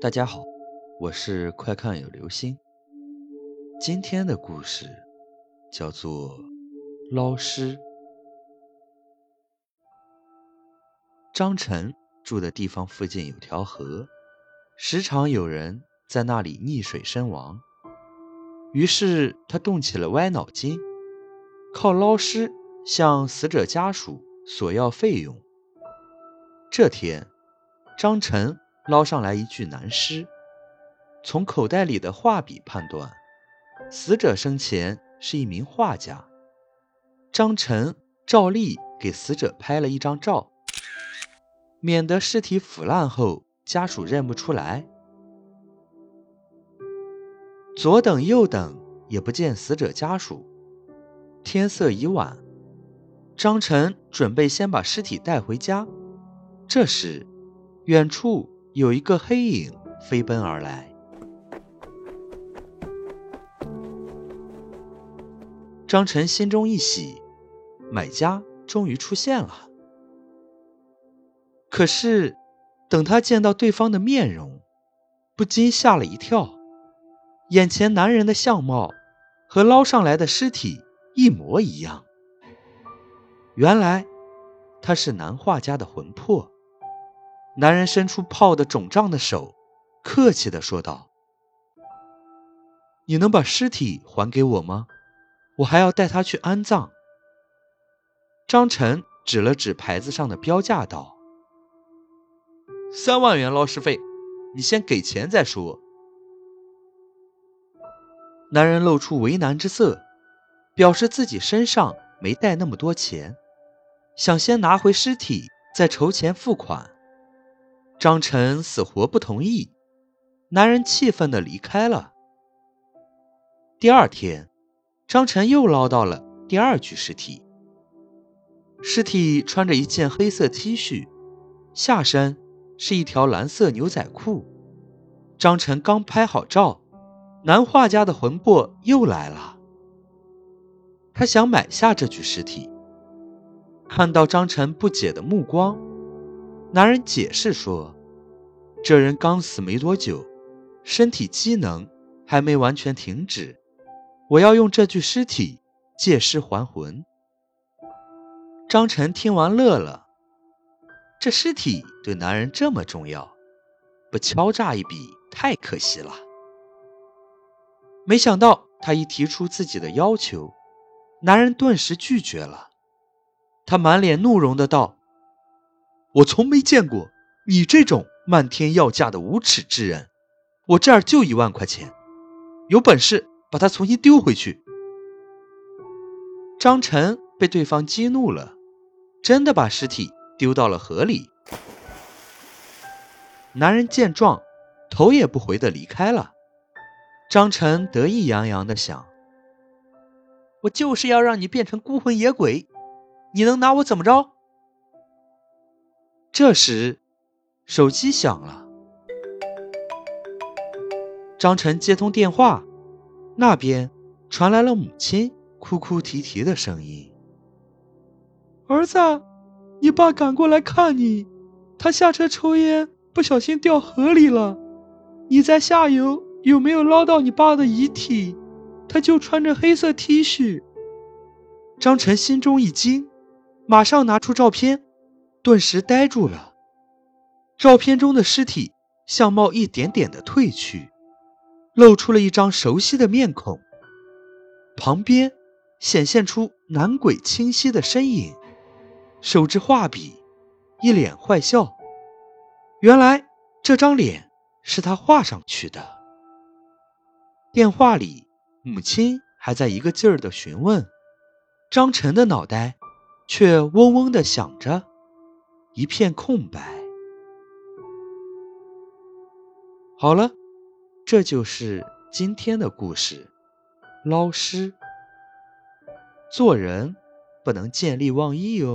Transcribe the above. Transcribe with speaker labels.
Speaker 1: 大家好，我是快看有流星。今天的故事叫做《捞尸》。张晨住的地方附近有条河，时常有人在那里溺水身亡。于是他动起了歪脑筋，靠捞尸向死者家属索要费用。这天，张晨。捞上来一具男尸，从口袋里的画笔判断，死者生前是一名画家。张晨照例给死者拍了一张照，免得尸体腐烂后家属认不出来。左等右等也不见死者家属，天色已晚，张晨准备先把尸体带回家。这时，远处。有一个黑影飞奔而来，张晨心中一喜，买家终于出现了。可是，等他见到对方的面容，不禁吓了一跳。眼前男人的相貌和捞上来的尸体一模一样，原来他是男画家的魂魄。男人伸出泡得肿胀的手，客气地说道：“你能把尸体还给我吗？我还要带他去安葬。”张晨指了指牌子上的标价道：“三万元捞尸费，你先给钱再说。”男人露出为难之色，表示自己身上没带那么多钱，想先拿回尸体再筹钱付款。张晨死活不同意，男人气愤地离开了。第二天，张晨又捞到了第二具尸体。尸体穿着一件黑色 T 恤，下身是一条蓝色牛仔裤。张晨刚拍好照，男画家的魂魄又来了。他想买下这具尸体。看到张晨不解的目光。男人解释说：“这人刚死没多久，身体机能还没完全停止，我要用这具尸体借尸还魂。”张晨听完乐了，这尸体对男人这么重要，不敲诈一笔太可惜了。没想到他一提出自己的要求，男人顿时拒绝了，他满脸怒容的道。我从没见过你这种漫天要价的无耻之人！我这儿就一万块钱，有本事把他重新丢回去！张晨被对方激怒了，真的把尸体丢到了河里。男人见状，头也不回的离开了。张晨得意洋洋的想：“我就是要让你变成孤魂野鬼，你能拿我怎么着？”这时，手机响了。张晨接通电话，那边传来了母亲哭哭啼啼的声音：“
Speaker 2: 儿子，你爸赶过来看你，他下车抽烟，不小心掉河里了。你在下游有没有捞到你爸的遗体？他就穿着黑色 T 恤。”
Speaker 1: 张晨心中一惊，马上拿出照片。顿时呆住了。照片中的尸体相貌一点点的褪去，露出了一张熟悉的面孔。旁边显现出男鬼清晰的身影，手执画笔，一脸坏笑。原来这张脸是他画上去的。电话里，母亲还在一个劲儿的询问，张晨的脑袋却嗡嗡的响着。一片空白。好了，这就是今天的故事。老师，做人不能见利忘义哦。